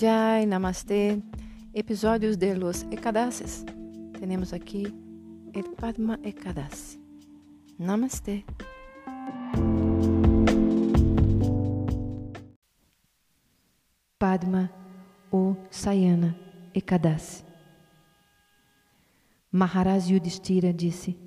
Jai, Namastê, episódios de los Ekadasis. Temos aqui o Padma Ekadasi. Namastê. Padma ou Sayana Ekadasi. Maharaj Yudhishthira disse: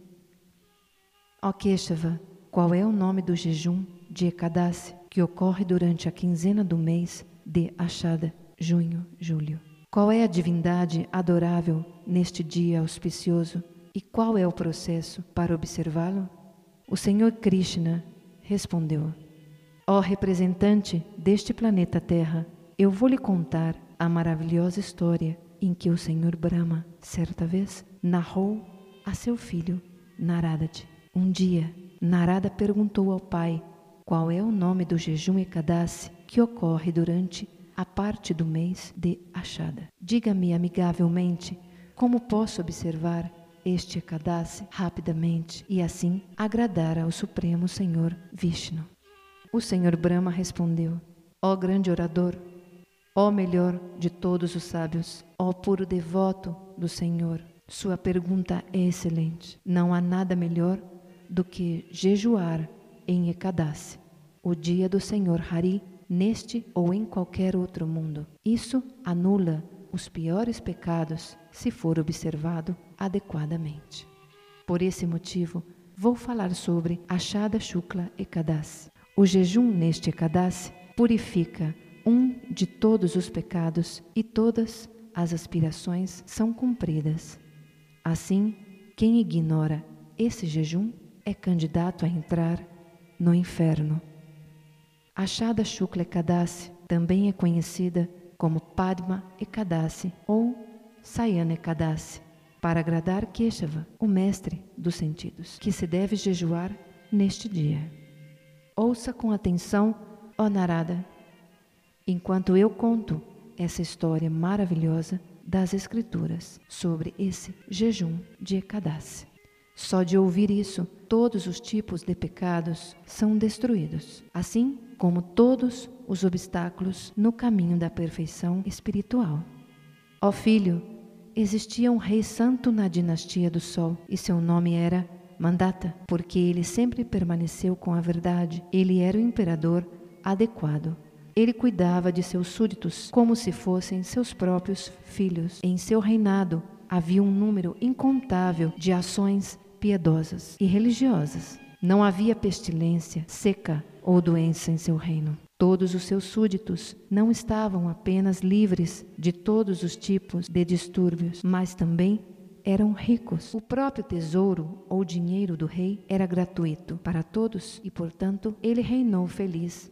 Ó Keshava, qual é o nome do jejum de Ekadasi que ocorre durante a quinzena do mês de Achada, junho, julho? Qual é a divindade adorável neste dia auspicioso e qual é o processo para observá-lo? O Senhor Krishna respondeu: Ó representante deste planeta Terra, eu vou lhe contar a maravilhosa história em que o Senhor Brahma, certa vez, narrou a seu filho Narada. Um dia, Narada perguntou ao pai qual é o nome do jejum Ekadasi que ocorre durante a parte do mês de Achada. Diga-me amigavelmente como posso observar este Ekadasi rapidamente e assim agradar ao Supremo Senhor Vishnu. O Senhor Brahma respondeu: Ó grande orador, ó melhor de todos os sábios, ó puro devoto do Senhor, sua pergunta é excelente. Não há nada melhor do que jejuar em Ekadasi, o dia do Senhor Hari, neste ou em qualquer outro mundo. Isso anula os piores pecados se for observado adequadamente. Por esse motivo, vou falar sobre Ashada Shukla Ekadasi. O jejum neste Ekadasi purifica um de todos os pecados e todas as aspirações são cumpridas. Assim, quem ignora esse jejum é candidato a entrar no inferno. Ashada Shukla Ekadasi também é conhecida como Padma Ekadasi ou Sayana Ekadasi, para agradar Keshava, o mestre dos sentidos, que se deve jejuar neste dia. Ouça com atenção, ó Narada, enquanto eu conto essa história maravilhosa das Escrituras sobre esse jejum de Ekadasi. Só de ouvir isso, todos os tipos de pecados são destruídos, assim como todos os obstáculos no caminho da perfeição espiritual. Ó filho, existia um rei santo na dinastia do Sol e seu nome era Mandata, porque ele sempre permaneceu com a verdade. Ele era o imperador adequado. Ele cuidava de seus súditos como se fossem seus próprios filhos. Em seu reinado havia um número incontável de ações piedosas e religiosas. Não havia pestilência, seca ou doença em seu reino. Todos os seus súditos não estavam apenas livres de todos os tipos de distúrbios, mas também eram ricos. O próprio tesouro ou dinheiro do rei era gratuito para todos e, portanto, ele reinou feliz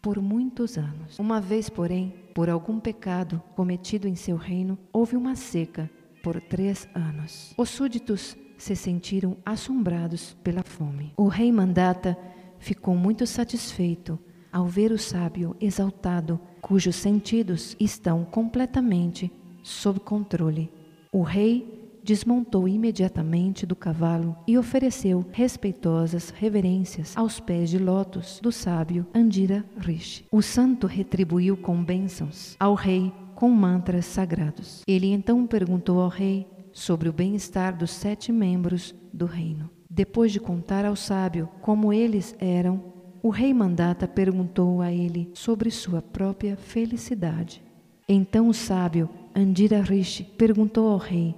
por muitos anos. Uma vez, porém, por algum pecado cometido em seu reino, houve uma seca por três anos. Os súditos se sentiram assombrados pela fome. O rei Mandata ficou muito satisfeito ao ver o sábio exaltado, cujos sentidos estão completamente sob controle. O rei desmontou imediatamente do cavalo e ofereceu respeitosas reverências aos pés de lótus do sábio Andira Rishi. O santo retribuiu com bênçãos ao rei com mantras sagrados. Ele então perguntou ao rei sobre o bem-estar dos sete membros do reino. Depois de contar ao sábio como eles eram, o rei Mandata perguntou a ele sobre sua própria felicidade. Então o sábio Andira Rishi perguntou ao rei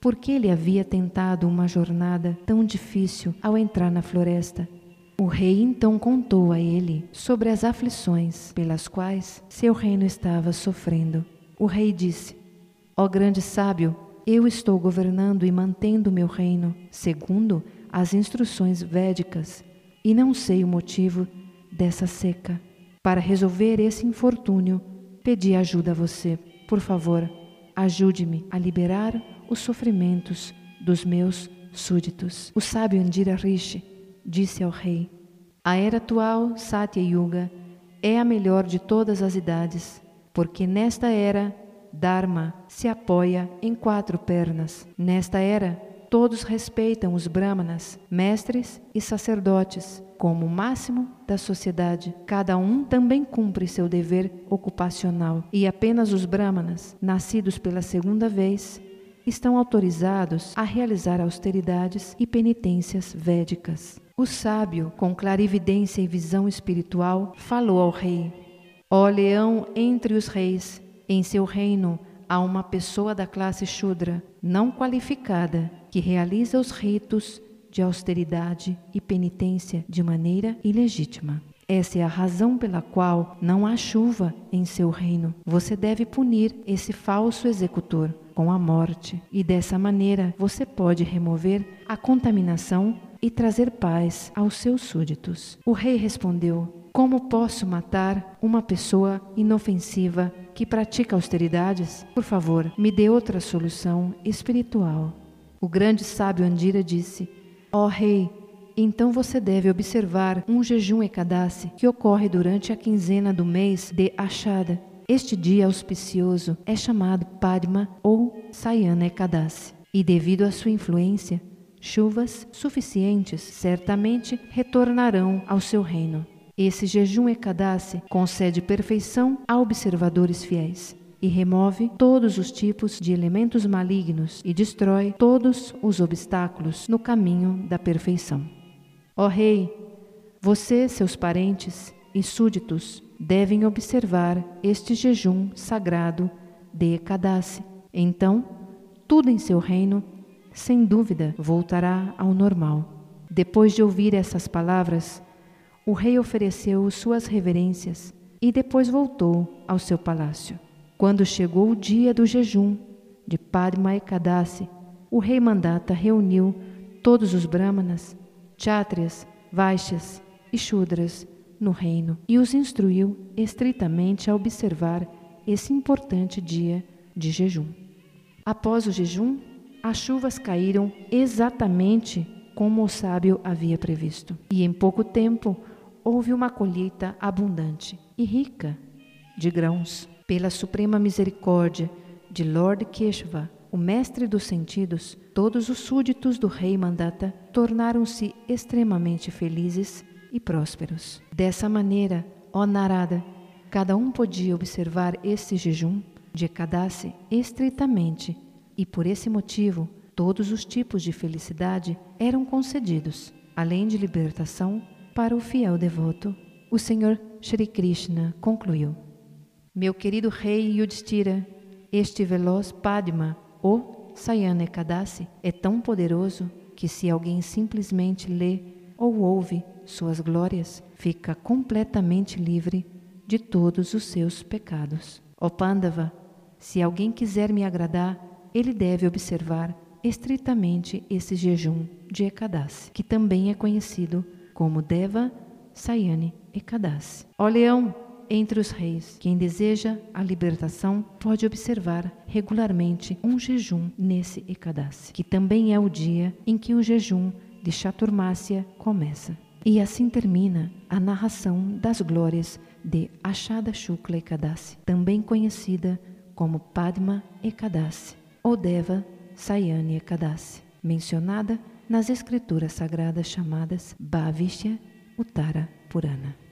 por que ele havia tentado uma jornada tão difícil ao entrar na floresta. O rei então contou a ele sobre as aflições pelas quais seu reino estava sofrendo. O rei disse: Ó oh grande sábio, eu estou governando e mantendo meu reino segundo as instruções védicas e não sei o motivo dessa seca. Para resolver esse infortúnio, pedi ajuda a você. Por favor, ajude-me a liberar os sofrimentos dos meus súditos. O sábio Andira Rishi disse ao rei: A era atual, Satya Yuga, é a melhor de todas as idades, porque nesta era, Dharma se apoia em quatro pernas. Nesta era, todos respeitam os brahmanas, mestres e sacerdotes, como máximo da sociedade. Cada um também cumpre seu dever ocupacional e apenas os brahmanas, nascidos pela segunda vez, estão autorizados a realizar austeridades e penitências védicas. O sábio, com clarividência e visão espiritual, falou ao rei: Ó leão entre os reis, em seu reino há uma pessoa da classe Shudra, não qualificada, que realiza os ritos de austeridade e penitência de maneira ilegítima. Essa é a razão pela qual não há chuva em seu reino. Você deve punir esse falso executor com a morte, e dessa maneira você pode remover a contaminação e trazer paz aos seus súditos. O rei respondeu: Como posso matar uma pessoa inofensiva que pratica austeridades? Por favor, me dê outra solução espiritual. O grande sábio Andira disse: Ó oh, rei, então você deve observar um jejum Ekadasi que ocorre durante a quinzena do mês de Achada. Este dia auspicioso é chamado Padma ou Sayana Ekadasi. E devido à sua influência, chuvas suficientes certamente retornarão ao seu reino. Esse jejum Ekadasi concede perfeição a observadores fiéis e remove todos os tipos de elementos malignos e destrói todos os obstáculos no caminho da perfeição. Ó Rei, você, seus parentes e súditos devem observar este jejum sagrado de Ekadasi. Então, tudo em seu reino, sem dúvida, voltará ao normal. Depois de ouvir essas palavras, o rei ofereceu suas reverências e depois voltou ao seu palácio. Quando chegou o dia do jejum de Padma Ekadasi, o rei Mandata reuniu todos os brahmanas chátrias, vaixas e shudras no reino e os instruiu estritamente a observar esse importante dia de jejum. Após o jejum, as chuvas caíram exatamente como o sábio havia previsto, e em pouco tempo houve uma colheita abundante e rica de grãos. Pela suprema misericórdia de Lord Keshava, o mestre dos sentidos, todos os súditos do rei Mandata tornaram-se extremamente felizes e prósperos. Dessa maneira, ó Narada, cada um podia observar esse jejum de Ekadasi estritamente e por esse motivo todos os tipos de felicidade eram concedidos, além de libertação para o fiel devoto. O Senhor Shri Krishna concluiu: Meu querido rei Yudhishthira, este veloz Padma o Sayana Ekadasi é tão poderoso que se alguém simplesmente lê ou ouve suas glórias, fica completamente livre de todos os seus pecados. Ó Pandava, se alguém quiser me agradar, ele deve observar estritamente esse jejum de Ekadasi, que também é conhecido como Deva Sayane Ekadasi. Ó leão, entre os reis. Quem deseja a libertação pode observar regularmente um jejum nesse Ekadasi, que também é o dia em que o jejum de Chaturmasya começa. E assim termina a narração das glórias de Ashada Shukla Ekadasi, também conhecida como Padma Ekadasi ou Deva Sayani Ekadasi, mencionada nas escrituras sagradas chamadas Bhavishya Uttara Purana.